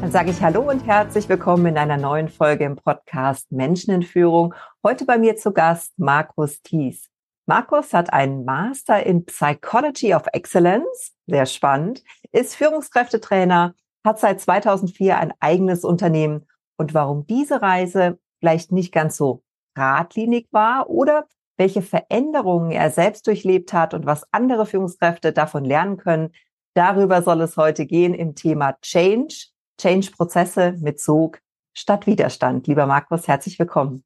Dann sage ich Hallo und herzlich willkommen in einer neuen Folge im Podcast Menschen in Führung. Heute bei mir zu Gast Markus Thies. Markus hat einen Master in Psychology of Excellence, sehr spannend, ist Führungskräftetrainer, hat seit 2004 ein eigenes Unternehmen und warum diese Reise vielleicht nicht ganz so geradlinig war oder welche Veränderungen er selbst durchlebt hat und was andere Führungskräfte davon lernen können, darüber soll es heute gehen im Thema Change, Change-Prozesse mit Sog statt Widerstand. Lieber Markus, herzlich willkommen.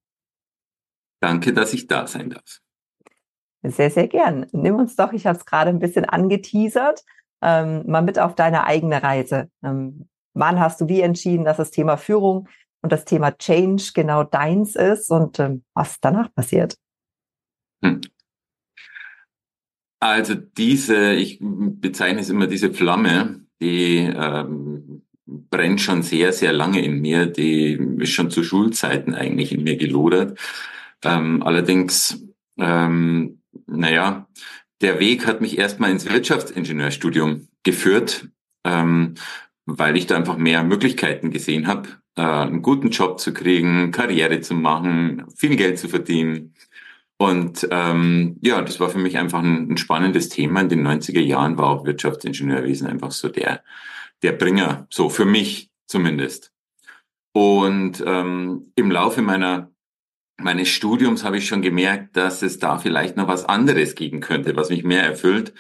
Danke, dass ich da sein darf. Sehr, sehr gern. Nimm uns doch, ich habe es gerade ein bisschen angeteasert, ähm, mal mit auf deine eigene Reise. Ähm, wann hast du wie entschieden, dass das Thema Führung und das Thema Change genau deins ist und ähm, was danach passiert? Hm. Also diese, ich bezeichne es immer diese Flamme, die ähm, brennt schon sehr, sehr lange in mir. Die ist schon zu Schulzeiten eigentlich in mir gelodert. Ähm, allerdings, ähm, naja, der Weg hat mich erstmal ins Wirtschaftsingenieurstudium geführt, ähm, weil ich da einfach mehr Möglichkeiten gesehen habe, äh, einen guten Job zu kriegen, Karriere zu machen, viel Geld zu verdienen. Und ähm, ja, das war für mich einfach ein, ein spannendes Thema. In den 90er Jahren war auch Wirtschaftsingenieurwesen einfach so der, der Bringer, so für mich zumindest. Und ähm, im Laufe meiner meines Studiums habe ich schon gemerkt, dass es da vielleicht noch was anderes geben könnte, was mich mehr erfüllt.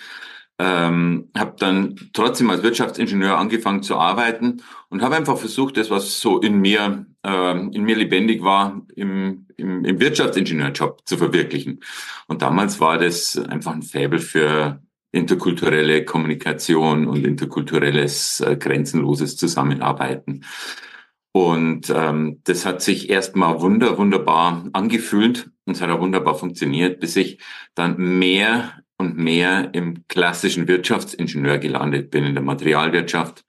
Ähm, habe dann trotzdem als Wirtschaftsingenieur angefangen zu arbeiten und habe einfach versucht, das, was so in mir ähm, in mir lebendig war, im, im, im Wirtschaftsingenieurjob zu verwirklichen. Und damals war das einfach ein Faible für interkulturelle Kommunikation und interkulturelles äh, grenzenloses Zusammenarbeiten. Und ähm, das hat sich erstmal wunder, wunderbar angefühlt und es hat auch wunderbar funktioniert, bis ich dann mehr und mehr im klassischen Wirtschaftsingenieur gelandet bin, in der Materialwirtschaft.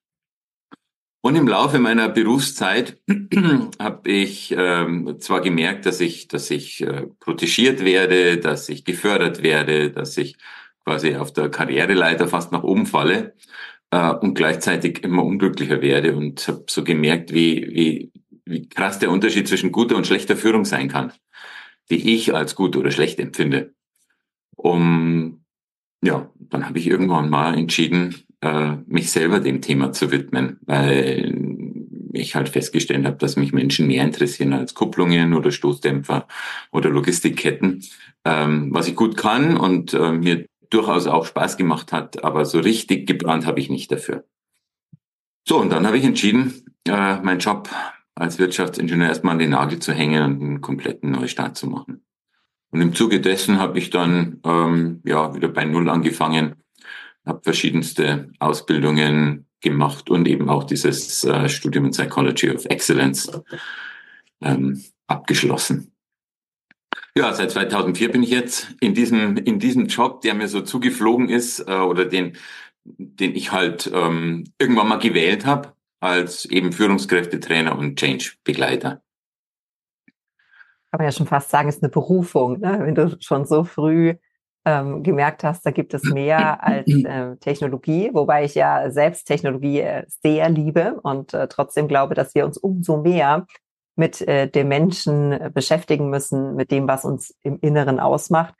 Und im Laufe meiner Berufszeit habe ich ähm, zwar gemerkt, dass ich, dass ich äh, protegiert werde, dass ich gefördert werde, dass ich quasi auf der Karriereleiter fast nach oben falle äh, und gleichzeitig immer unglücklicher werde und habe so gemerkt, wie, wie, wie krass der Unterschied zwischen guter und schlechter Führung sein kann, die ich als gut oder schlecht empfinde. Um, ja, dann habe ich irgendwann mal entschieden, äh, mich selber dem Thema zu widmen, weil ich halt festgestellt habe, dass mich Menschen mehr interessieren als Kupplungen oder Stoßdämpfer oder Logistikketten, ähm, was ich gut kann und äh, mir durchaus auch Spaß gemacht hat, aber so richtig gebrannt habe ich nicht dafür. So, und dann habe ich entschieden, äh, meinen Job als Wirtschaftsingenieur erstmal an den Nagel zu hängen und einen kompletten Neustart zu machen. Und im Zuge dessen habe ich dann ähm, ja wieder bei Null angefangen, habe verschiedenste Ausbildungen gemacht und eben auch dieses äh, Studium in Psychology of Excellence ähm, abgeschlossen. Ja, seit 2004 bin ich jetzt in diesem, in diesem Job, der mir so zugeflogen ist äh, oder den, den ich halt ähm, irgendwann mal gewählt habe als eben Führungskräftetrainer und Change-Begleiter. Kann man ja schon fast sagen, ist eine Berufung, ne? wenn du schon so früh ähm, gemerkt hast, da gibt es mehr als äh, Technologie, wobei ich ja selbst Technologie äh, sehr liebe und äh, trotzdem glaube, dass wir uns umso mehr mit äh, dem Menschen äh, beschäftigen müssen, mit dem, was uns im Inneren ausmacht.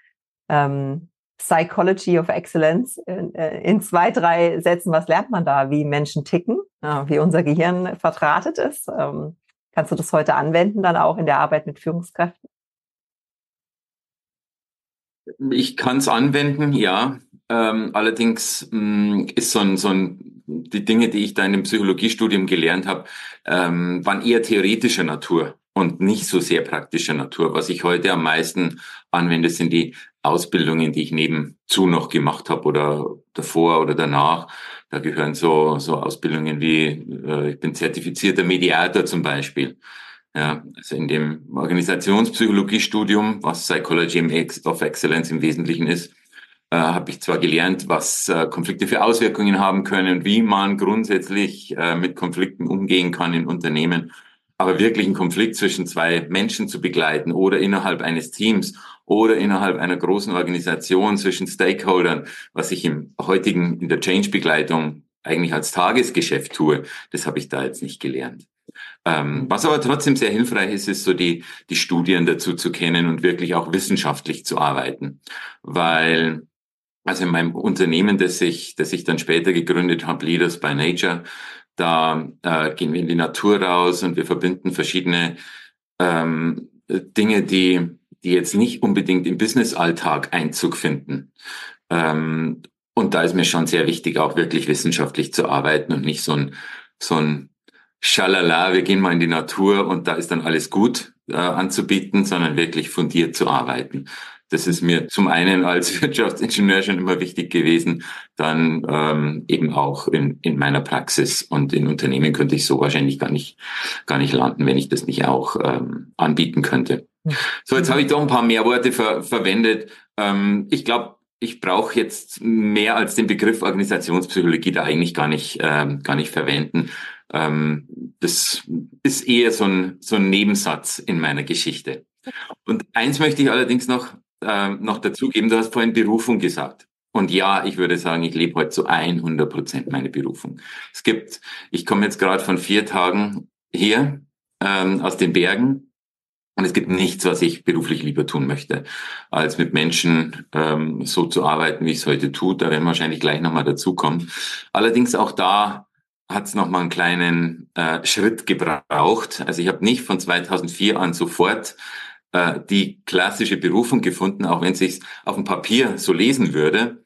Ähm, Psychology of Excellence in, äh, in, zwei, drei Sätzen, was lernt man da, wie Menschen ticken, äh, wie unser Gehirn vertratet ist? Ähm, kannst du das heute anwenden, dann auch in der Arbeit mit Führungskräften? Ich kann es anwenden, ja. Ähm, allerdings mh, mm, ist so ein, so ein die Dinge, die ich da in dem Psychologiestudium gelernt habe, ähm, waren eher theoretischer Natur. und nicht so sehr praktischer Natur. Was ich heute am meisten anwende, sind die Ausbildungen, die ich nebenzu noch gemacht habe oder davor oder danach. Da gehören so, so Ausbildungen wie, äh, ich bin zertifizierter Mediator zum Beispiel. Ja, also in dem Organisationspsychologiestudium, was Psychology of Excellence im Wesentlichen ist, äh, habe ich zwar gelernt, was äh, Konflikte für Auswirkungen haben können, wie man grundsätzlich äh, mit Konflikten umgehen kann in Unternehmen, aber wirklich einen Konflikt zwischen zwei Menschen zu begleiten oder innerhalb eines Teams oder innerhalb einer großen Organisation zwischen Stakeholdern, was ich im heutigen in der Change-Begleitung eigentlich als Tagesgeschäft tue, das habe ich da jetzt nicht gelernt. Ähm, was aber trotzdem sehr hilfreich ist, ist so die, die Studien dazu zu kennen und wirklich auch wissenschaftlich zu arbeiten. Weil, also in meinem Unternehmen, das ich, das ich dann später gegründet habe, Leaders by Nature, da äh, gehen wir in die Natur raus und wir verbinden verschiedene ähm, Dinge, die, die jetzt nicht unbedingt im Business-Alltag Einzug finden. Ähm, und da ist mir schon sehr wichtig, auch wirklich wissenschaftlich zu arbeiten und nicht so ein, so ein Schalala, wir gehen mal in die Natur und da ist dann alles gut äh, anzubieten, sondern wirklich fundiert zu arbeiten. Das ist mir zum einen als Wirtschaftsingenieur schon immer wichtig gewesen, dann ähm, eben auch in, in meiner Praxis und in Unternehmen könnte ich so wahrscheinlich gar nicht gar nicht landen, wenn ich das nicht auch ähm, anbieten könnte. So, jetzt habe ich doch ein paar mehr Worte ver verwendet. Ähm, ich glaube, ich brauche jetzt mehr als den Begriff Organisationspsychologie da eigentlich gar nicht ähm, gar nicht verwenden. Ähm, das ist eher so ein, so ein Nebensatz in meiner Geschichte. Und eins möchte ich allerdings noch, äh, noch dazugeben. Du hast vorhin Berufung gesagt. Und ja, ich würde sagen, ich lebe heute zu 100 Prozent meine Berufung. Es gibt, ich komme jetzt gerade von vier Tagen hier ähm, aus den Bergen und es gibt nichts, was ich beruflich lieber tun möchte, als mit Menschen ähm, so zu arbeiten, wie ich es heute tue. Da werden wir wahrscheinlich gleich nochmal dazukommen. Allerdings auch da hat es nochmal einen kleinen äh, Schritt gebraucht. Also ich habe nicht von 2004 an sofort äh, die klassische Berufung gefunden, auch wenn es sich auf dem Papier so lesen würde,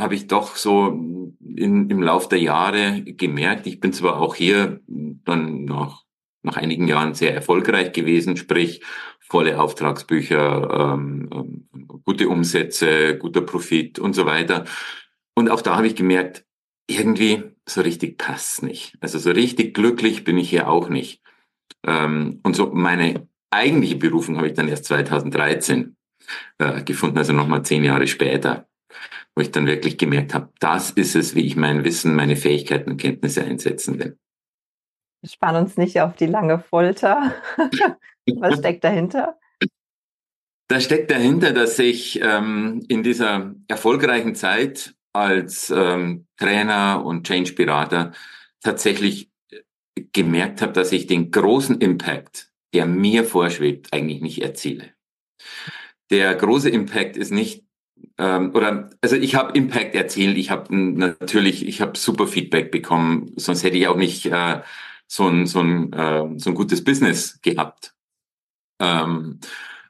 habe ich doch so in, im Lauf der Jahre gemerkt, ich bin zwar auch hier dann noch nach einigen Jahren sehr erfolgreich gewesen, sprich volle Auftragsbücher, ähm, ähm gute Umsätze, guter Profit und so weiter. Und auch da habe ich gemerkt, irgendwie so richtig passt nicht. Also so richtig glücklich bin ich hier auch nicht. Ähm, und so meine eigentliche Berufung habe ich dann erst 2013 äh, gefunden, also nochmal zehn Jahre später, wo ich dann wirklich gemerkt habe, das ist es, wie ich mein Wissen, meine Fähigkeiten und Kenntnisse einsetzen will. Spann uns nicht auf die lange Folter. Was steckt dahinter? Da steckt dahinter, dass ich ähm, in dieser erfolgreichen Zeit als ähm, Trainer und Change-Berater tatsächlich gemerkt habe, dass ich den großen Impact, der mir vorschwebt, eigentlich nicht erziele. Der große Impact ist nicht ähm, oder also ich habe Impact erzielt, ich habe natürlich, ich habe super Feedback bekommen, sonst hätte ich auch nicht äh, so ein so ein äh, so ein gutes Business gehabt. Ähm,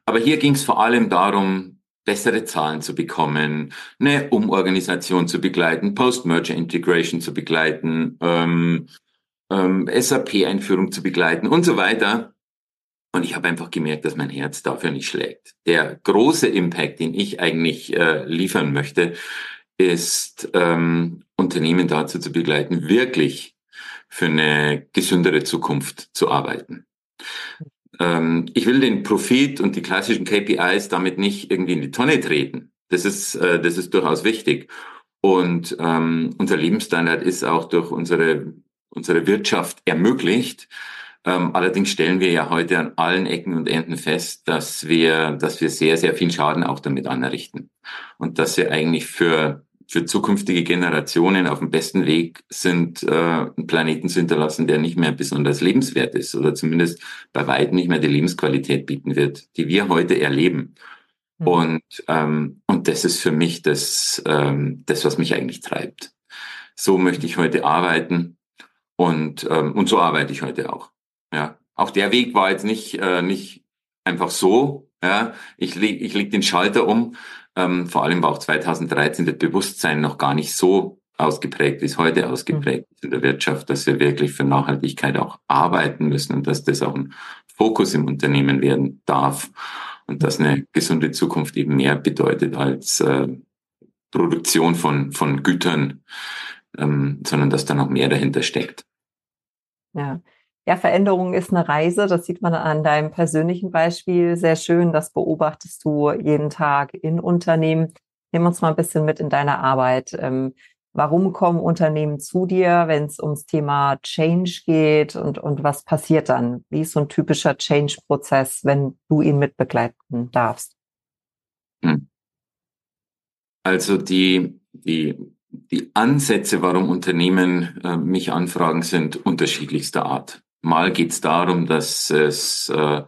aber hier ging es vor allem darum, bessere Zahlen zu bekommen, eine Umorganisation zu begleiten, Post-Merger Integration zu begleiten, ähm, ähm, SAP-Einführung zu begleiten und so weiter. Und ich habe einfach gemerkt, dass mein Herz dafür nicht schlägt. Der große Impact, den ich eigentlich äh, liefern möchte, ist ähm, Unternehmen dazu zu begleiten, wirklich für eine gesündere Zukunft zu arbeiten. Ähm, ich will den Profit und die klassischen KPIs damit nicht irgendwie in die Tonne treten. Das ist, äh, das ist durchaus wichtig. Und ähm, unser Lebensstandard ist auch durch unsere, unsere Wirtschaft ermöglicht. Ähm, allerdings stellen wir ja heute an allen Ecken und Enden fest, dass wir, dass wir sehr, sehr viel Schaden auch damit anrichten. Und dass wir eigentlich für für zukünftige Generationen auf dem besten Weg sind, äh, einen Planeten zu hinterlassen, der nicht mehr besonders lebenswert ist oder zumindest bei weitem nicht mehr die Lebensqualität bieten wird, die wir heute erleben. Mhm. Und, ähm, und das ist für mich das, ähm, das, was mich eigentlich treibt. So möchte ich heute arbeiten und, ähm, und so arbeite ich heute auch. Ja, auch der Weg war jetzt nicht, äh, nicht einfach so. Ja, ich leg, ich leg den Schalter um, ähm, vor allem war auch 2013 das Bewusstsein noch gar nicht so ausgeprägt, wie es heute ausgeprägt ist in der Wirtschaft, dass wir wirklich für Nachhaltigkeit auch arbeiten müssen und dass das auch ein Fokus im Unternehmen werden darf und dass eine gesunde Zukunft eben mehr bedeutet als äh, Produktion von, von Gütern, ähm, sondern dass da noch mehr dahinter steckt. Ja. Ja, Veränderung ist eine Reise. Das sieht man an deinem persönlichen Beispiel sehr schön. Das beobachtest du jeden Tag in Unternehmen. Nimm uns mal ein bisschen mit in deine Arbeit. Ähm, warum kommen Unternehmen zu dir, wenn es ums Thema Change geht und, und was passiert dann? Wie ist so ein typischer Change-Prozess, wenn du ihn mitbegleiten darfst? Hm. Also die, die, die Ansätze, warum Unternehmen äh, mich anfragen, sind unterschiedlichster Art. Mal geht es darum, dass es äh,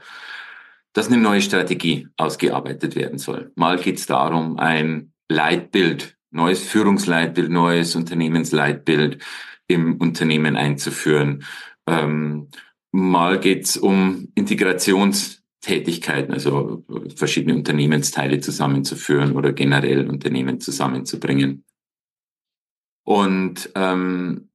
dass eine neue Strategie ausgearbeitet werden soll. Mal geht es darum, ein Leitbild, neues Führungsleitbild, neues Unternehmensleitbild im Unternehmen einzuführen. Ähm, mal geht es um Integrationstätigkeiten, also verschiedene Unternehmensteile zusammenzuführen oder generell Unternehmen zusammenzubringen. Und ähm,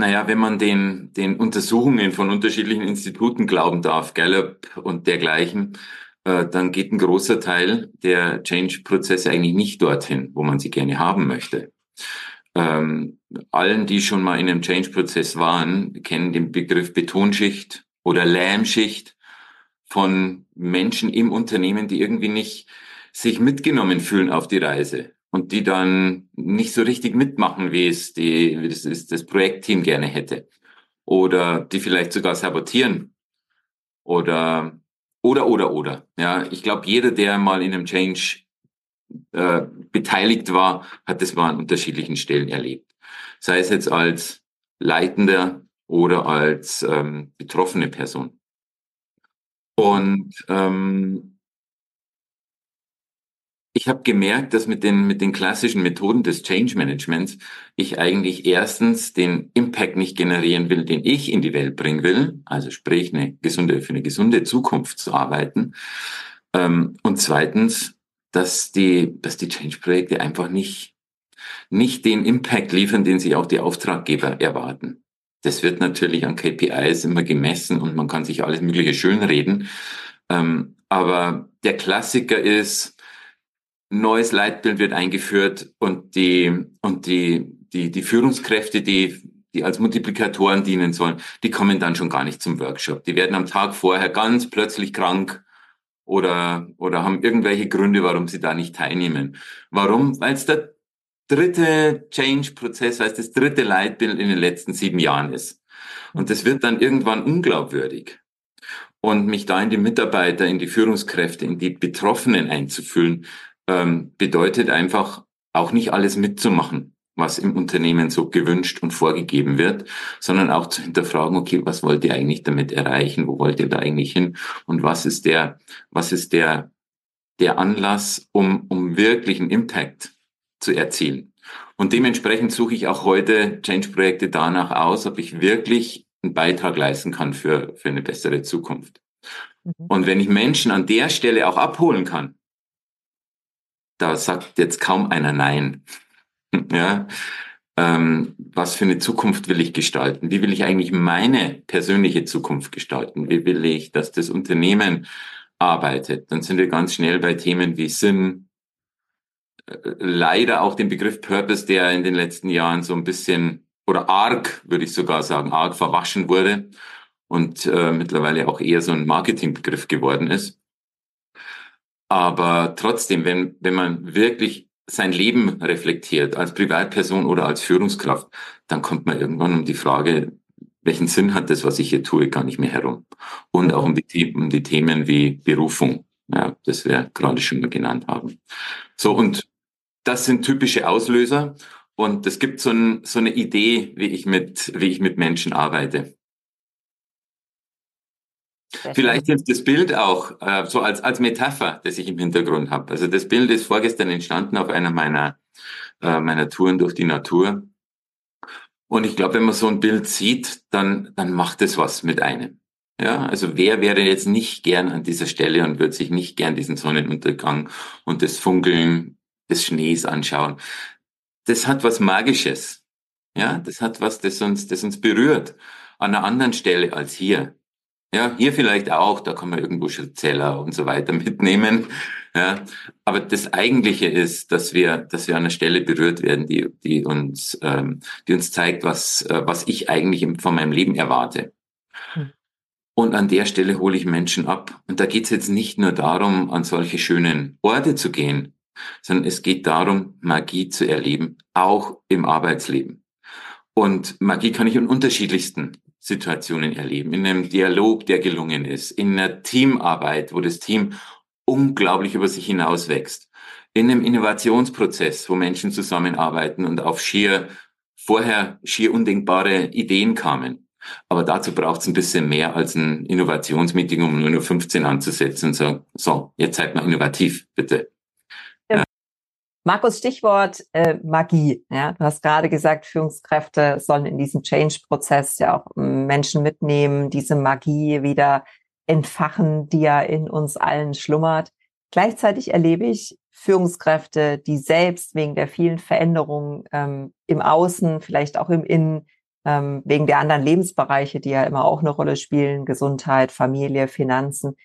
naja, wenn man den, den Untersuchungen von unterschiedlichen Instituten glauben darf, Gallup und dergleichen, äh, dann geht ein großer Teil der Change-Prozesse eigentlich nicht dorthin, wo man sie gerne haben möchte. Ähm, allen, die schon mal in einem Change-Prozess waren, kennen den Begriff Betonschicht oder Lähmschicht von Menschen im Unternehmen, die irgendwie nicht sich mitgenommen fühlen auf die Reise und die dann nicht so richtig mitmachen, wie es die, wie das, das Projektteam gerne hätte. Oder die vielleicht sogar sabotieren. Oder, oder, oder, oder. Ja, ich glaube, jeder, der mal in einem Change äh, beteiligt war, hat das mal an unterschiedlichen Stellen erlebt. Sei es jetzt als Leitender oder als ähm, betroffene Person. Und ähm, ich habe gemerkt, dass mit den, mit den klassischen Methoden des Change Managements ich eigentlich erstens den Impact nicht generieren will, den ich in die Welt bringen will, also sprich eine gesunde, für eine gesunde Zukunft zu arbeiten. Ähm, und zweitens, dass die, dass die Change-Projekte einfach nicht, nicht den Impact liefern, den sich auch die Auftraggeber erwarten. Das wird natürlich an KPIs immer gemessen und man kann sich alles Mögliche schönreden. Ähm, aber der Klassiker ist, neues Leitbild wird eingeführt und die, und die, die, die Führungskräfte, die, die als Multiplikatoren dienen sollen, die kommen dann schon gar nicht zum Workshop. Die werden am Tag vorher ganz plötzlich krank oder, oder haben irgendwelche Gründe, warum sie da nicht teilnehmen. Warum? Weil es der dritte Change-Prozess, weil es das dritte Leitbild in den letzten sieben Jahren ist. Und das wird dann irgendwann unglaubwürdig. Und mich da in die Mitarbeiter, in die Führungskräfte, in die Betroffenen einzufühlen, ähm, bedeutet einfach auch nicht alles mitzumachen, was im Unternehmen so gewünscht und vorgegeben wird, sondern auch zu hinterfragen, okay, was wollt ihr eigentlich damit erreichen? Wo wollt ihr da eigentlich hin? Und was ist der, was ist der, der Anlass, um, um wirklichen Impact zu erzielen? Und dementsprechend suche ich auch heute Change-Projekte danach aus, ob ich wirklich einen Beitrag leisten kann für, für eine bessere Zukunft. Mhm. Und wenn ich Menschen an der Stelle auch abholen kann, da sagt jetzt kaum einer Nein. ja. Ähm, was für eine Zukunft will ich gestalten? Wie will ich eigentlich meine persönliche Zukunft gestalten? Wie will ich, dass das Unternehmen arbeitet? Dann sind wir ganz schnell bei Themen wie Sinn, äh, leider auch den Begriff Purpose, der in den letzten Jahren so ein bisschen oder arg, würde ich sogar sagen, arg verwaschen wurde und äh, mittlerweile auch eher so ein Marketingbegriff geworden ist. Aber trotzdem, wenn, wenn man wirklich sein Leben reflektiert, als Privatperson oder als Führungskraft, dann kommt man irgendwann um die Frage, welchen Sinn hat das, was ich hier tue, gar nicht mehr herum. Und auch um die, um die Themen wie Berufung, ja, das wir gerade schon mal genannt haben. So, und das sind typische Auslöser. Und es gibt so, ein, so eine Idee, wie ich mit, wie ich mit Menschen arbeite. Vielleicht hilft das Bild auch äh, so als, als Metapher, das ich im Hintergrund habe. Also das Bild ist vorgestern entstanden auf einer meiner, äh, meiner Touren durch die Natur. Und ich glaube, wenn man so ein Bild sieht, dann, dann macht es was mit einem. Ja, also wer wäre jetzt nicht gern an dieser Stelle und würde sich nicht gern diesen Sonnenuntergang und das Funkeln des Schnees anschauen? Das hat was Magisches. Ja, das hat was, das uns, das uns berührt. An einer anderen Stelle als hier. Ja, hier vielleicht auch, da kann man irgendwo Zeller und so weiter mitnehmen. Ja, aber das Eigentliche ist, dass wir, dass wir an einer Stelle berührt werden, die, die uns, ähm, die uns zeigt, was, äh, was ich eigentlich von meinem Leben erwarte. Hm. Und an der Stelle hole ich Menschen ab. Und da geht es jetzt nicht nur darum, an solche schönen Orte zu gehen, sondern es geht darum, Magie zu erleben, auch im Arbeitsleben. Und Magie kann ich in unterschiedlichsten Situationen erleben, in einem Dialog, der gelungen ist, in einer Teamarbeit, wo das Team unglaublich über sich hinaus wächst, in einem Innovationsprozess, wo Menschen zusammenarbeiten und auf schier vorher schier undenkbare Ideen kamen. Aber dazu braucht es ein bisschen mehr als ein Innovationsmeeting, um nur 15 anzusetzen und sagen, so, jetzt seid mal innovativ, bitte. Markus, Stichwort äh, Magie. Ja, du hast gerade gesagt, Führungskräfte sollen in diesem Change-Prozess ja auch Menschen mitnehmen, diese Magie wieder entfachen, die ja in uns allen schlummert. Gleichzeitig erlebe ich Führungskräfte, die selbst wegen der vielen Veränderungen ähm, im Außen, vielleicht auch im Innen, ähm, wegen der anderen Lebensbereiche, die ja immer auch eine Rolle spielen, Gesundheit, Familie, Finanzen,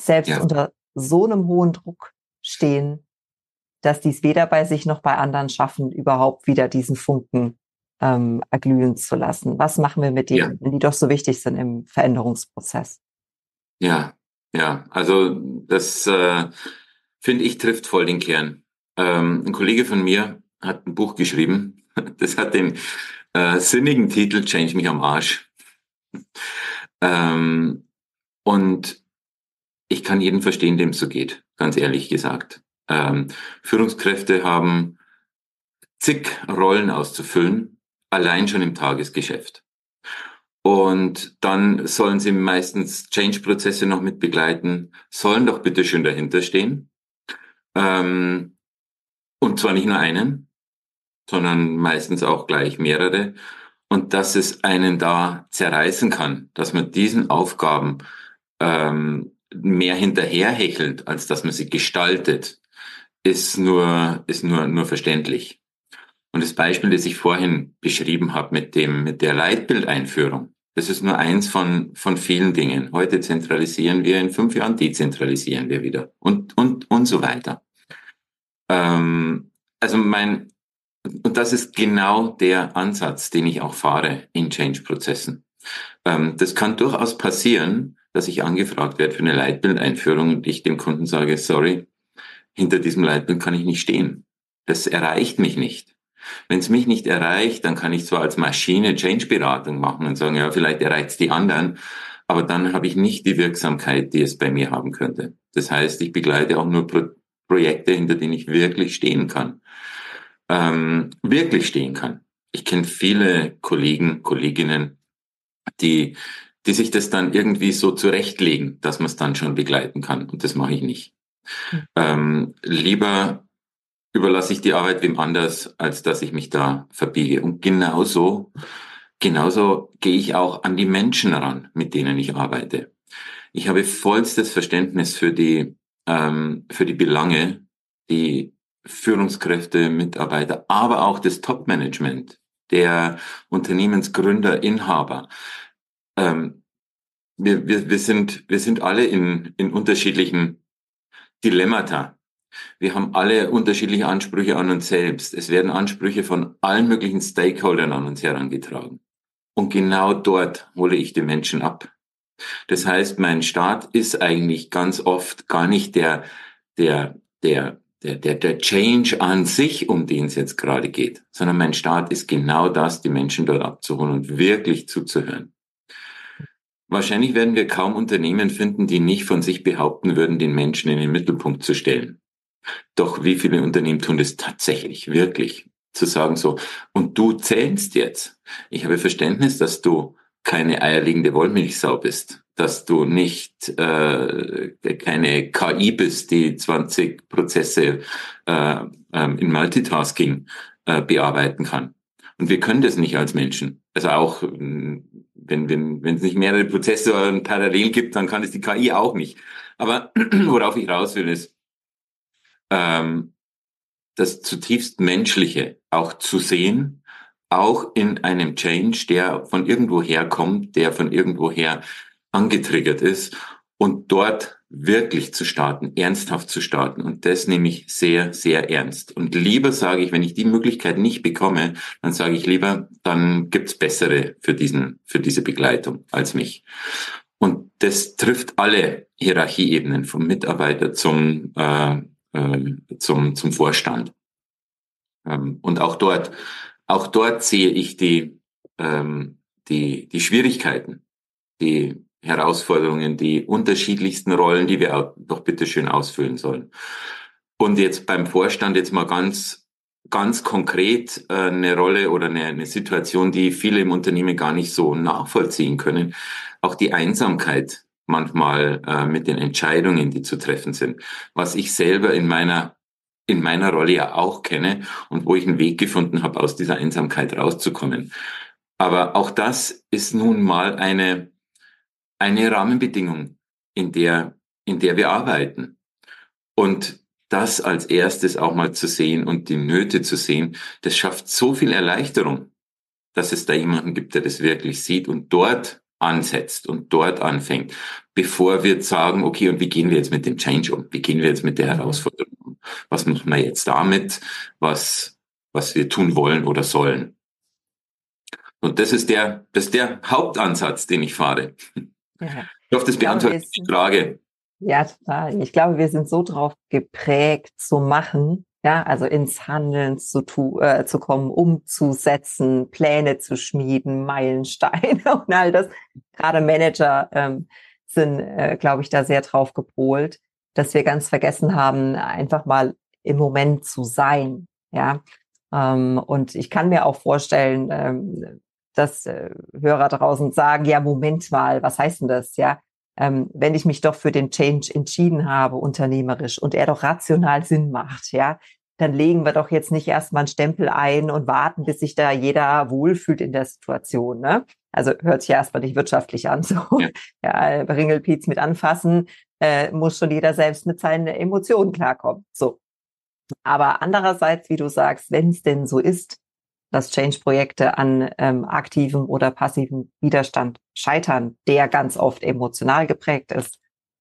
selbst ja. unter so einem hohen Druck stehen, dass die es weder bei sich noch bei anderen schaffen, überhaupt wieder diesen Funken ähm, erglühen zu lassen. Was machen wir mit denen, ja. wenn die doch so wichtig sind im Veränderungsprozess? Ja, ja, also das äh, finde ich trifft voll den Kern. Ähm, ein Kollege von mir hat ein Buch geschrieben, das hat den äh, sinnigen Titel Change mich am Arsch. ähm, und ich kann jeden verstehen, dem es so geht, ganz ehrlich gesagt. Ähm, Führungskräfte haben zig Rollen auszufüllen, allein schon im Tagesgeschäft. Und dann sollen sie meistens Change-Prozesse noch mit begleiten, sollen doch bitte schön dahinter stehen. Ähm, und zwar nicht nur einen, sondern meistens auch gleich mehrere. Und dass es einen da zerreißen kann, dass man diesen Aufgaben ähm, mehr hinterherhechelt, als dass man sie gestaltet, ist nur, ist nur, nur verständlich. Und das Beispiel, das ich vorhin beschrieben habe mit dem, mit der Leitbildeinführung, das ist nur eins von, von vielen Dingen. Heute zentralisieren wir, in fünf Jahren dezentralisieren wir wieder und, und, und so weiter. Ähm, also mein, und das ist genau der Ansatz, den ich auch fahre in Change-Prozessen. Ähm, das kann durchaus passieren, dass ich angefragt werde für eine Leitbildeinführung und ich dem Kunden sage, sorry, hinter diesem Leitbild kann ich nicht stehen. Das erreicht mich nicht. Wenn es mich nicht erreicht, dann kann ich zwar als Maschine Change-Beratung machen und sagen, ja, vielleicht erreicht es die anderen, aber dann habe ich nicht die Wirksamkeit, die es bei mir haben könnte. Das heißt, ich begleite auch nur Pro Projekte, hinter denen ich wirklich stehen kann. Ähm, wirklich stehen kann. Ich kenne viele Kollegen, Kolleginnen, die, die sich das dann irgendwie so zurechtlegen, dass man es dann schon begleiten kann. Und das mache ich nicht. Ähm, lieber überlasse ich die Arbeit wem anders, als dass ich mich da verbiege. Und genauso, genauso gehe ich auch an die Menschen ran, mit denen ich arbeite. Ich habe vollstes Verständnis für die, ähm, für die Belange, die Führungskräfte, Mitarbeiter, aber auch das Top-Management, der Unternehmensgründer, Inhaber. Ähm, wir, wir, wir, sind, wir sind alle in, in unterschiedlichen Dilemmata. Wir haben alle unterschiedliche Ansprüche an uns selbst. Es werden Ansprüche von allen möglichen Stakeholdern an uns herangetragen. Und genau dort hole ich die Menschen ab. Das heißt, mein Staat ist eigentlich ganz oft gar nicht der, der, der, der, der, der Change an sich, um den es jetzt gerade geht, sondern mein Staat ist genau das, die Menschen dort abzuholen und wirklich zuzuhören. Wahrscheinlich werden wir kaum Unternehmen finden, die nicht von sich behaupten würden, den Menschen in den Mittelpunkt zu stellen. Doch wie viele Unternehmen tun das tatsächlich, wirklich? Zu sagen so, und du zählst jetzt. Ich habe Verständnis, dass du keine eierlegende Wollmilchsau bist, dass du nicht äh, keine KI bist, die 20 Prozesse äh, äh, in Multitasking äh, bearbeiten kann. Und wir können das nicht als Menschen. Also auch wenn, wenn, wenn es nicht mehrere Prozessoren parallel gibt, dann kann es die KI auch nicht. Aber worauf ich raus will, ist, ähm, das zutiefst Menschliche auch zu sehen, auch in einem Change, der von irgendwo herkommt, der von irgendwoher angetriggert ist und dort wirklich zu starten, ernsthaft zu starten. Und das nehme ich sehr, sehr ernst. Und lieber sage ich, wenn ich die Möglichkeit nicht bekomme, dann sage ich lieber, dann gibt's bessere für diesen, für diese Begleitung als mich. Und das trifft alle Hierarchieebenen, vom Mitarbeiter zum, äh, äh, zum, zum Vorstand. Ähm, und auch dort, auch dort sehe ich die, ähm, die, die Schwierigkeiten, die Herausforderungen, die unterschiedlichsten Rollen, die wir doch bitteschön ausfüllen sollen. Und jetzt beim Vorstand jetzt mal ganz, ganz konkret äh, eine Rolle oder eine, eine Situation, die viele im Unternehmen gar nicht so nachvollziehen können. Auch die Einsamkeit manchmal äh, mit den Entscheidungen, die zu treffen sind. Was ich selber in meiner in meiner Rolle ja auch kenne und wo ich einen Weg gefunden habe, aus dieser Einsamkeit rauszukommen. Aber auch das ist nun mal eine eine Rahmenbedingung, in der, in der wir arbeiten. Und das als erstes auch mal zu sehen und die Nöte zu sehen, das schafft so viel Erleichterung, dass es da jemanden gibt, der das wirklich sieht und dort ansetzt und dort anfängt, bevor wir sagen, okay, und wie gehen wir jetzt mit dem Change um? Wie gehen wir jetzt mit der Herausforderung um? Was machen wir jetzt damit? Was, was wir tun wollen oder sollen? Und das ist der, das ist der Hauptansatz, den ich fahre. Ja. Ich hoffe, das beantwortet die Frage. Ja, total. Ich glaube, wir sind so drauf geprägt zu machen, ja, also ins Handeln zu, tu, äh, zu kommen, umzusetzen, Pläne zu schmieden, Meilensteine und all das. Gerade Manager ähm, sind, äh, glaube ich, da sehr drauf gepolt, dass wir ganz vergessen haben, einfach mal im Moment zu sein, ja. Ähm, und ich kann mir auch vorstellen, ähm, dass äh, Hörer draußen sagen, ja, Moment mal, was heißt denn das? Ja, ähm, wenn ich mich doch für den Change entschieden habe, unternehmerisch, und er doch rational Sinn macht, ja, dann legen wir doch jetzt nicht erstmal einen Stempel ein und warten, bis sich da jeder wohlfühlt in der Situation. Ne? Also hört sich erstmal nicht wirtschaftlich an. So, ja, ja Ringelpiez mit anfassen, äh, muss schon jeder selbst mit seinen Emotionen klarkommen. So. Aber andererseits, wie du sagst, wenn es denn so ist, dass Change-Projekte an ähm, aktivem oder passivem Widerstand scheitern, der ganz oft emotional geprägt ist,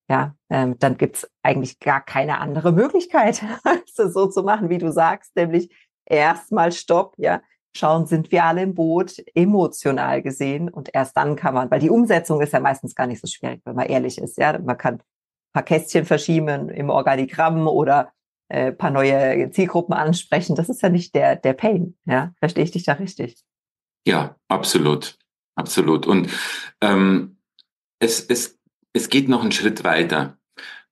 ja, ähm, dann gibt's eigentlich gar keine andere Möglichkeit, als es so zu machen, wie du sagst, nämlich erstmal Stopp, ja, schauen, sind wir alle im Boot, emotional gesehen, und erst dann kann man, weil die Umsetzung ist ja meistens gar nicht so schwierig, wenn man ehrlich ist, ja, man kann ein paar Kästchen verschieben im Organigramm oder äh, paar neue Zielgruppen ansprechen. Das ist ja nicht der, der Pain. Ja, verstehe ich dich da richtig? Ja, absolut. Absolut. Und ähm, es, es, es geht noch einen Schritt weiter.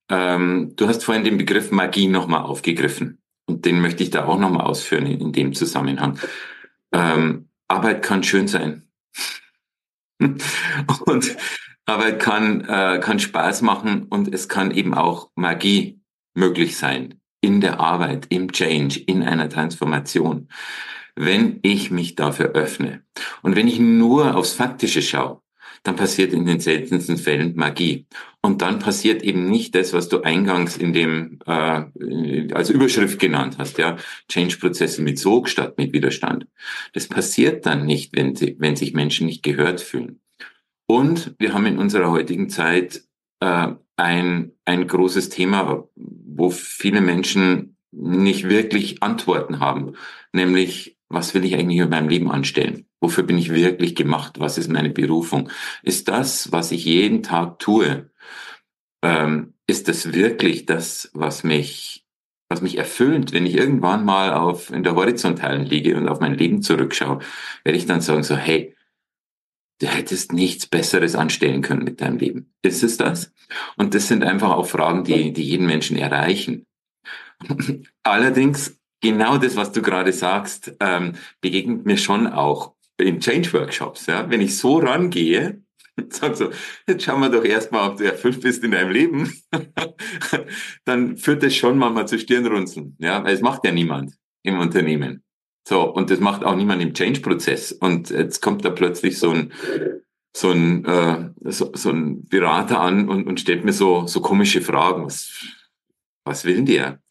Ähm, du hast vorhin den Begriff Magie nochmal aufgegriffen. Und den möchte ich da auch nochmal ausführen in, in, dem Zusammenhang. Ähm, Arbeit kann schön sein. und Arbeit kann, äh, kann Spaß machen und es kann eben auch Magie möglich sein in der Arbeit, im Change, in einer Transformation, wenn ich mich dafür öffne. Und wenn ich nur aufs Faktische schaue, dann passiert in den seltensten Fällen Magie. Und dann passiert eben nicht das, was du eingangs in dem äh, als Überschrift genannt hast, ja, Change-Prozesse mit Sog statt mit Widerstand. Das passiert dann nicht, wenn, sie, wenn sich Menschen nicht gehört fühlen. Und wir haben in unserer heutigen Zeit äh, ein, ein großes Thema, wo viele Menschen nicht wirklich Antworten haben, nämlich was will ich eigentlich in meinem Leben anstellen? Wofür bin ich wirklich gemacht? Was ist meine Berufung? Ist das, was ich jeden Tag tue, ähm, ist das wirklich das, was mich, was mich erfüllt? Wenn ich irgendwann mal auf, in der Horizontalen liege und auf mein Leben zurückschaue, werde ich dann sagen so, hey, du hättest nichts Besseres anstellen können mit deinem Leben. Ist es das? Und das sind einfach auch Fragen, die, die jeden Menschen erreichen. Allerdings, genau das, was du gerade sagst, ähm, begegnet mir schon auch in Change-Workshops. Ja? Wenn ich so rangehe, sag so, jetzt schauen wir doch erstmal, ob du erfüllt bist in deinem Leben, dann führt das schon manchmal zu Stirnrunzeln. Ja? Weil es macht ja niemand im Unternehmen. So, und das macht auch niemand im Change-Prozess. Und jetzt kommt da plötzlich so ein, so ein, äh, so, so ein Berater an und, und stellt mir so, so komische Fragen. Was, was will der?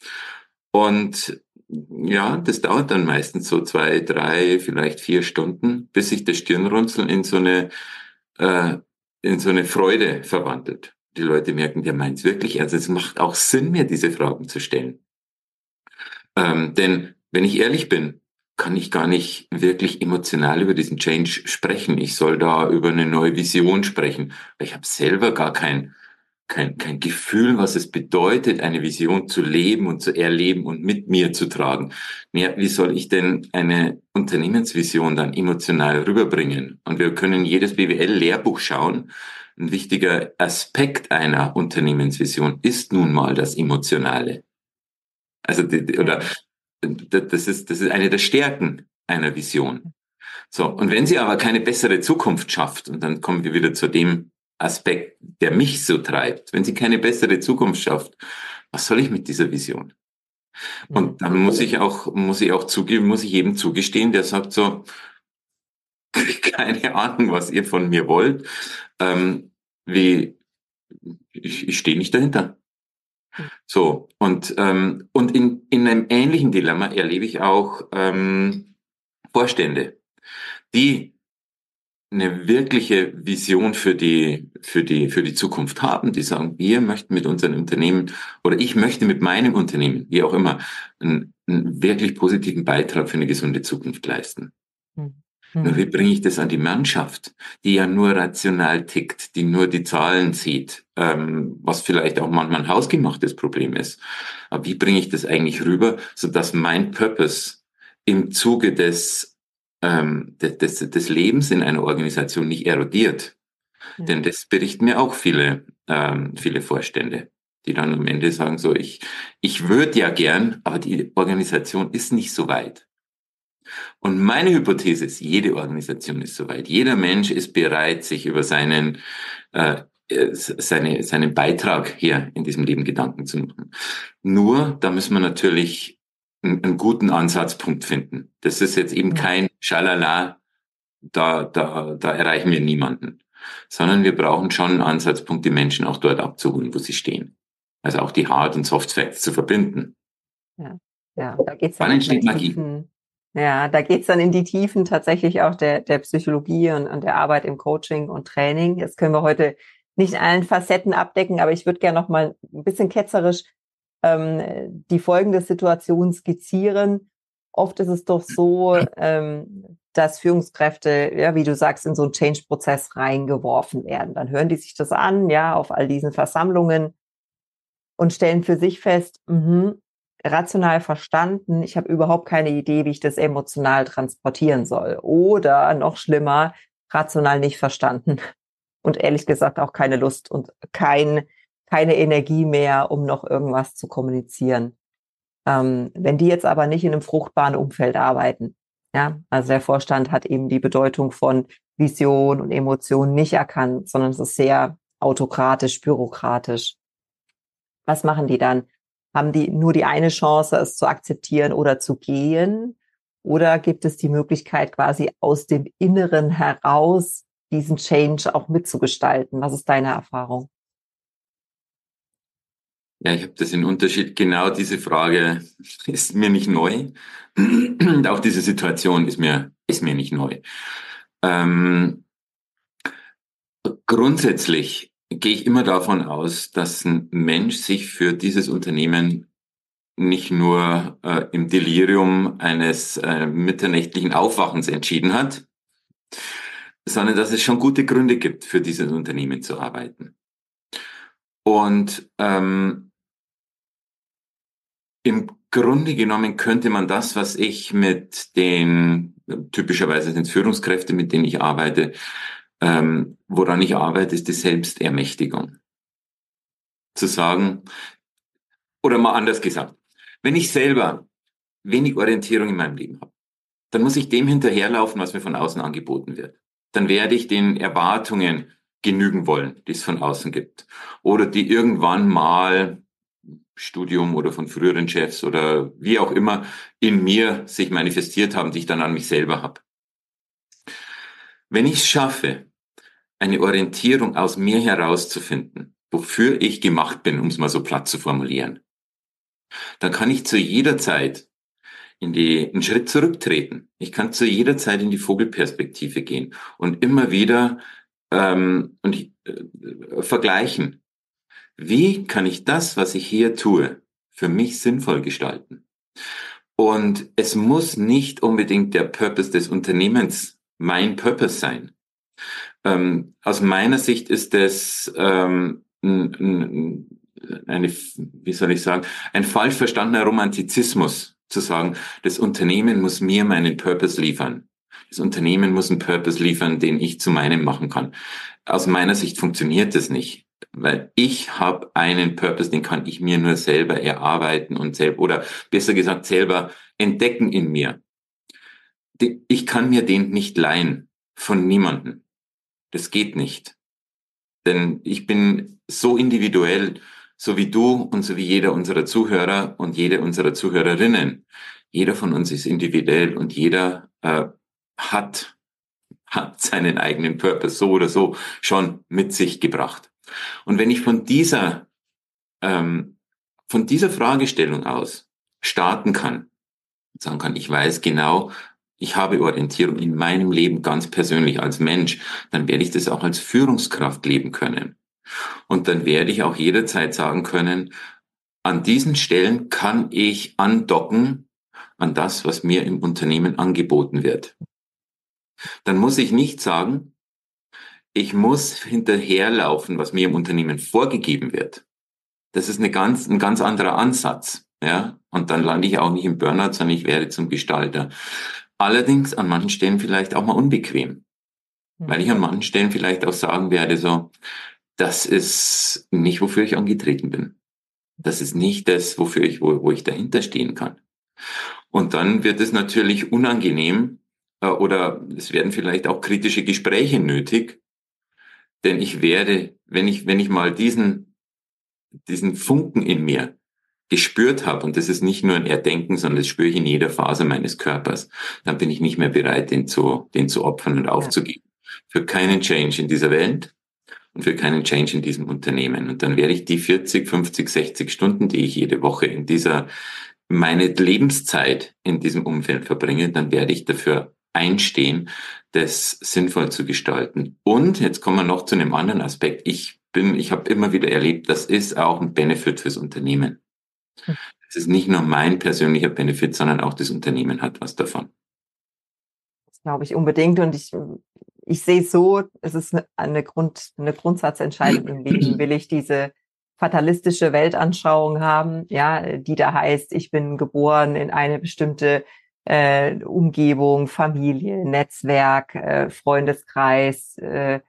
Und ja, das dauert dann meistens so zwei, drei, vielleicht vier Stunden, bis sich das Stirnrunzeln in so eine, äh, in so eine Freude verwandelt. Die Leute merken, der meint es wirklich. Also es macht auch Sinn, mir diese Fragen zu stellen. Ähm, denn wenn ich ehrlich bin, kann ich gar nicht wirklich emotional über diesen Change sprechen. Ich soll da über eine neue Vision sprechen. Ich habe selber gar kein, kein, kein Gefühl, was es bedeutet, eine Vision zu leben und zu erleben und mit mir zu tragen. Naja, wie soll ich denn eine Unternehmensvision dann emotional rüberbringen? Und wir können jedes BWL-Lehrbuch schauen. Ein wichtiger Aspekt einer Unternehmensvision ist nun mal das Emotionale. Also, die, oder das ist, das ist eine der Stärken einer Vision. So. Und wenn sie aber keine bessere Zukunft schafft, und dann kommen wir wieder zu dem Aspekt, der mich so treibt, wenn sie keine bessere Zukunft schafft, was soll ich mit dieser Vision? Und dann muss ich auch, muss ich auch zugeben, muss ich jedem zugestehen, der sagt so, keine Ahnung, was ihr von mir wollt, ähm, wie, ich, ich stehe nicht dahinter. So, und, ähm, und in, in einem ähnlichen Dilemma erlebe ich auch ähm, Vorstände, die eine wirkliche Vision für die, für die, für die Zukunft haben, die sagen, wir möchten mit unseren Unternehmen oder ich möchte mit meinem Unternehmen, wie auch immer, einen, einen wirklich positiven Beitrag für eine gesunde Zukunft leisten. Hm. Nur wie bringe ich das an die Mannschaft, die ja nur rational tickt, die nur die Zahlen sieht, ähm, was vielleicht auch manchmal ein hausgemachtes Problem ist. Aber wie bringe ich das eigentlich rüber, so dass mein Purpose im Zuge des, ähm, des, des, des Lebens in einer Organisation nicht erodiert? Ja. Denn das berichten mir auch viele, ähm, viele Vorstände, die dann am Ende sagen so, ich, ich würde ja gern, aber die Organisation ist nicht so weit. Und meine Hypothese ist, jede Organisation ist soweit. Jeder Mensch ist bereit, sich über seinen, äh, seine, seinen Beitrag hier in diesem Leben Gedanken zu machen. Nur, da müssen wir natürlich einen, einen guten Ansatzpunkt finden. Das ist jetzt eben kein Schalala, da, da, da erreichen wir niemanden. Sondern wir brauchen schon einen Ansatzpunkt, die Menschen auch dort abzuholen, wo sie stehen. Also auch die Hard- und Soft Facts zu verbinden. Ja, ja da geht's Wann entsteht Magie? Ja, da geht's dann in die Tiefen tatsächlich auch der, der Psychologie und, und der Arbeit im Coaching und Training. Jetzt können wir heute nicht allen Facetten abdecken, aber ich würde gerne noch mal ein bisschen ketzerisch ähm, die folgende Situation skizzieren. Oft ist es doch so, ähm, dass Führungskräfte, ja, wie du sagst, in so einen Change-Prozess reingeworfen werden. Dann hören die sich das an, ja, auf all diesen Versammlungen und stellen für sich fest, mh, rational verstanden, ich habe überhaupt keine Idee, wie ich das emotional transportieren soll. Oder noch schlimmer, rational nicht verstanden und ehrlich gesagt auch keine Lust und kein, keine Energie mehr, um noch irgendwas zu kommunizieren. Ähm, wenn die jetzt aber nicht in einem fruchtbaren Umfeld arbeiten, ja, also der Vorstand hat eben die Bedeutung von Vision und Emotion nicht erkannt, sondern es ist sehr autokratisch, bürokratisch. Was machen die dann? Haben die nur die eine Chance, es zu akzeptieren oder zu gehen? Oder gibt es die Möglichkeit, quasi aus dem Inneren heraus diesen Change auch mitzugestalten? Was ist deine Erfahrung? Ja, ich habe das in Unterschied. Genau diese Frage ist mir nicht neu. Auch diese Situation ist mir, ist mir nicht neu. Ähm, grundsätzlich gehe ich immer davon aus, dass ein Mensch sich für dieses Unternehmen nicht nur äh, im Delirium eines äh, mitternächtlichen Aufwachens entschieden hat, sondern dass es schon gute Gründe gibt, für dieses Unternehmen zu arbeiten. Und ähm, im Grunde genommen könnte man das, was ich mit den, typischerweise sind Führungskräfte, mit denen ich arbeite, ähm, woran ich arbeite, ist die Selbstermächtigung. Zu sagen, oder mal anders gesagt, wenn ich selber wenig Orientierung in meinem Leben habe, dann muss ich dem hinterherlaufen, was mir von außen angeboten wird. Dann werde ich den Erwartungen genügen wollen, die es von außen gibt. Oder die irgendwann mal Studium oder von früheren Chefs oder wie auch immer in mir sich manifestiert haben, die ich dann an mich selber habe. Wenn ich es schaffe, eine Orientierung aus mir herauszufinden, wofür ich gemacht bin, um es mal so platt zu formulieren, dann kann ich zu jeder Zeit in die, einen Schritt zurücktreten. Ich kann zu jeder Zeit in die Vogelperspektive gehen und immer wieder ähm, und äh, vergleichen. Wie kann ich das, was ich hier tue, für mich sinnvoll gestalten? Und es muss nicht unbedingt der Purpose des Unternehmens mein Purpose sein. Ähm, aus meiner Sicht ist es ähm, eine, wie soll ich sagen, ein falsch verstandener Romantizismus zu sagen, das Unternehmen muss mir meinen Purpose liefern. Das Unternehmen muss einen Purpose liefern, den ich zu meinem machen kann. Aus meiner Sicht funktioniert das nicht weil ich habe einen Purpose, den kann ich mir nur selber erarbeiten und selber oder besser gesagt selber entdecken in mir. Ich kann mir den nicht leihen von niemanden. Das geht nicht. Denn ich bin so individuell, so wie du und so wie jeder unserer Zuhörer und jede unserer Zuhörerinnen. Jeder von uns ist individuell und jeder äh, hat, hat seinen eigenen Purpose so oder so schon mit sich gebracht. Und wenn ich von dieser, ähm, von dieser Fragestellung aus starten kann, sagen kann, ich weiß genau, ich habe Orientierung in meinem Leben ganz persönlich als Mensch, dann werde ich das auch als Führungskraft leben können. Und dann werde ich auch jederzeit sagen können, an diesen Stellen kann ich andocken an das, was mir im Unternehmen angeboten wird. Dann muss ich nicht sagen, ich muss hinterherlaufen, was mir im Unternehmen vorgegeben wird. Das ist eine ganz, ein ganz anderer Ansatz. Ja, und dann lande ich auch nicht im Burnout, sondern ich werde zum Gestalter. Allerdings an manchen Stellen vielleicht auch mal unbequem. Weil ich an manchen Stellen vielleicht auch sagen werde, so, das ist nicht, wofür ich angetreten bin. Das ist nicht das, wofür ich, wo, wo ich dahinter stehen kann. Und dann wird es natürlich unangenehm, äh, oder es werden vielleicht auch kritische Gespräche nötig, denn ich werde, wenn ich, wenn ich mal diesen, diesen Funken in mir gespürt habe, und das ist nicht nur ein Erdenken, sondern das spüre ich in jeder Phase meines Körpers, dann bin ich nicht mehr bereit, den zu, den zu opfern und aufzugeben. Für keinen Change in dieser Welt und für keinen Change in diesem Unternehmen. Und dann werde ich die 40, 50, 60 Stunden, die ich jede Woche in dieser, meine Lebenszeit in diesem Umfeld verbringe, dann werde ich dafür einstehen, das sinnvoll zu gestalten. Und jetzt kommen wir noch zu einem anderen Aspekt. Ich bin, ich habe immer wieder erlebt, das ist auch ein Benefit fürs Unternehmen. Hm. Es ist nicht nur mein persönlicher Benefit, sondern auch das Unternehmen hat was davon. Das glaube ich unbedingt. Und ich, ich sehe es so, es ist eine, Grund, eine Grundsatzentscheidung im Leben. Will ich diese fatalistische Weltanschauung haben, ja, die da heißt, ich bin geboren in eine bestimmte äh, Umgebung, Familie, Netzwerk, äh, Freundeskreis, äh,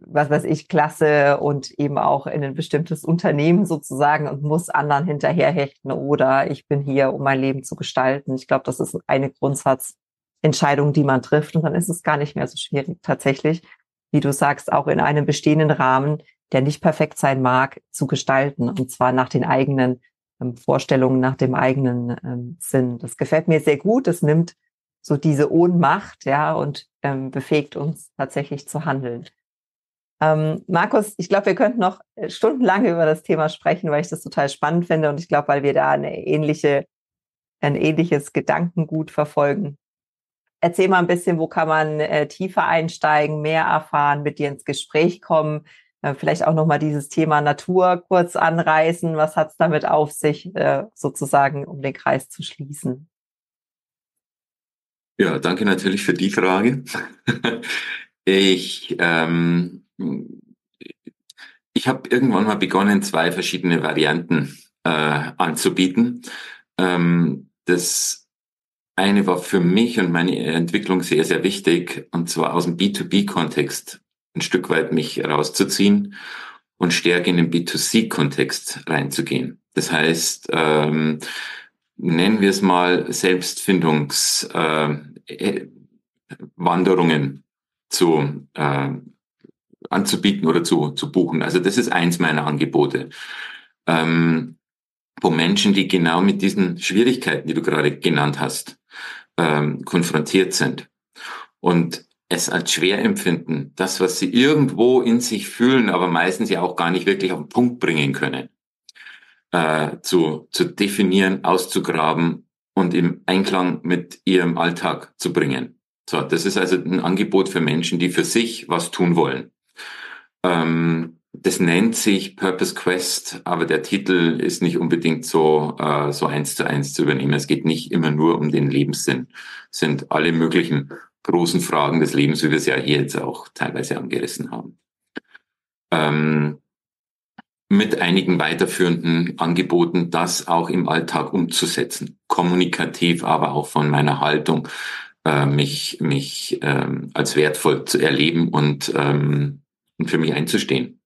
was weiß ich, Klasse und eben auch in ein bestimmtes Unternehmen sozusagen und muss anderen hinterherhechten oder ich bin hier, um mein Leben zu gestalten. Ich glaube, das ist eine Grundsatzentscheidung, die man trifft und dann ist es gar nicht mehr so schwierig tatsächlich, wie du sagst, auch in einem bestehenden Rahmen, der nicht perfekt sein mag, zu gestalten und zwar nach den eigenen ähm, Vorstellungen nach dem eigenen ähm, Sinn. Das gefällt mir sehr gut. Es nimmt so diese Ohnmacht, ja, und ähm, befähigt uns tatsächlich zu handeln. Ähm, Markus, ich glaube, wir könnten noch äh, stundenlang über das Thema sprechen, weil ich das total spannend finde und ich glaube, weil wir da eine ähnliche, ein ähnliches Gedankengut verfolgen. Erzähl mal ein bisschen, wo kann man äh, tiefer einsteigen, mehr erfahren, mit dir ins Gespräch kommen. Äh, vielleicht auch nochmal dieses Thema Natur kurz anreißen. Was hat es damit auf sich, äh, sozusagen, um den Kreis zu schließen? Ja, danke natürlich für die Frage. ich ähm, ich habe irgendwann mal begonnen, zwei verschiedene Varianten äh, anzubieten. Ähm, das eine war für mich und meine Entwicklung sehr, sehr wichtig, und zwar aus dem B2B-Kontext ein Stück weit mich rauszuziehen und stärker in den B2C-Kontext reinzugehen. Das heißt, ähm, nennen wir es mal Selbstfindungswanderungen äh, zu äh, anzubieten oder zu, zu buchen. Also das ist eins meiner Angebote. Ähm, wo Menschen, die genau mit diesen Schwierigkeiten, die du gerade genannt hast, ähm, konfrontiert sind. Und es als schwer empfinden, das, was sie irgendwo in sich fühlen, aber meistens ja auch gar nicht wirklich auf den Punkt bringen können, äh, zu, zu definieren, auszugraben und im Einklang mit ihrem Alltag zu bringen. So, das ist also ein Angebot für Menschen, die für sich was tun wollen. Ähm, das nennt sich Purpose Quest, aber der Titel ist nicht unbedingt so, äh, so eins zu eins zu übernehmen. Es geht nicht immer nur um den Lebenssinn. Es sind alle möglichen großen Fragen des Lebens, wie wir es ja hier jetzt auch teilweise angerissen haben. Ähm, mit einigen weiterführenden Angeboten, das auch im Alltag umzusetzen. Kommunikativ, aber auch von meiner Haltung, äh, mich, mich ähm, als wertvoll zu erleben und, ähm, und für mich einzustehen.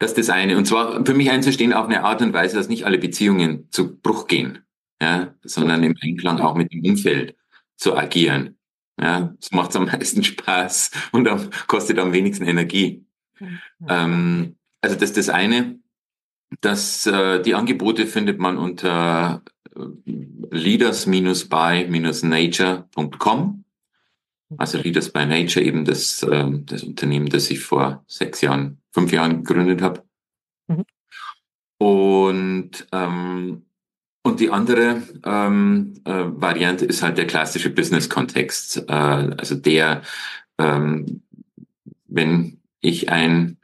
Das ist das eine. Und zwar für mich einzustehen auf eine Art und Weise, dass nicht alle Beziehungen zu Bruch gehen, ja, sondern im Einklang auch mit dem Umfeld zu agieren. Ja, das macht am meisten Spaß und auch, kostet am wenigsten Energie. Mhm. Ähm, also das ist das eine. Das, äh, die Angebote findet man unter äh, leaders-by-nature.com. Also Leaders by Nature, eben das, äh, das Unternehmen, das ich vor sechs Jahren fünf Jahren gegründet habe. Mhm. Und, ähm, und die andere ähm, äh, Variante ist halt der klassische Business-Kontext. Äh, also der, ähm, wenn ich ein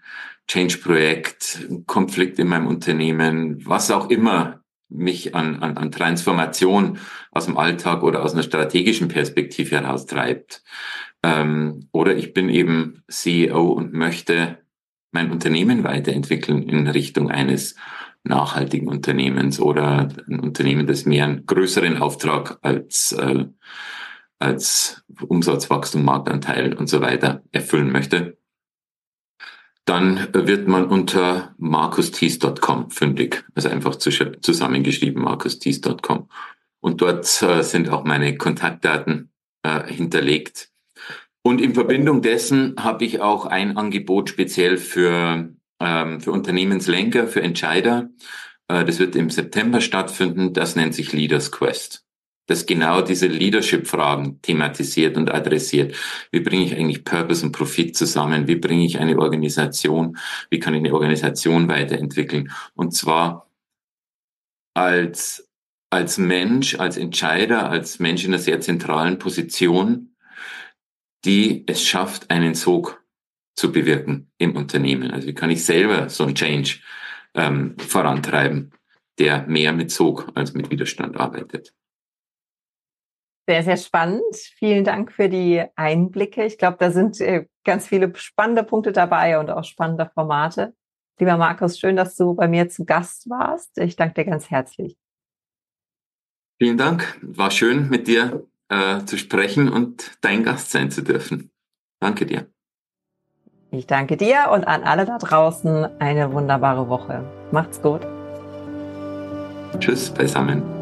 Change-Projekt, Konflikt in meinem Unternehmen, was auch immer mich an, an, an Transformation aus dem Alltag oder aus einer strategischen Perspektive heraus treibt. Ähm, oder ich bin eben CEO und möchte mein Unternehmen weiterentwickeln in Richtung eines nachhaltigen Unternehmens oder ein Unternehmen, das mehr einen größeren Auftrag als, äh, als Umsatzwachstum, Marktanteil und so weiter erfüllen möchte, dann wird man unter markusthees.com fündig. Also einfach zusammengeschrieben markusthees.com. Und dort äh, sind auch meine Kontaktdaten äh, hinterlegt. Und in Verbindung dessen habe ich auch ein Angebot speziell für, ähm, für Unternehmenslenker, für Entscheider. Äh, das wird im September stattfinden. Das nennt sich Leaders Quest. Das genau diese Leadership-Fragen thematisiert und adressiert. Wie bringe ich eigentlich Purpose und Profit zusammen? Wie bringe ich eine Organisation? Wie kann ich eine Organisation weiterentwickeln? Und zwar als, als Mensch, als Entscheider, als Mensch in einer sehr zentralen Position, die es schafft, einen Sog zu bewirken im Unternehmen. Also wie kann ich selber so einen Change ähm, vorantreiben, der mehr mit Sog als mit Widerstand arbeitet. Sehr, sehr spannend. Vielen Dank für die Einblicke. Ich glaube, da sind äh, ganz viele spannende Punkte dabei und auch spannende Formate. Lieber Markus, schön, dass du bei mir zu Gast warst. Ich danke dir ganz herzlich. Vielen Dank. War schön mit dir äh, zu sprechen und dein Gast sein zu dürfen. Danke dir. Ich danke dir und an alle da draußen eine wunderbare Woche. Macht's gut. Tschüss beisammen.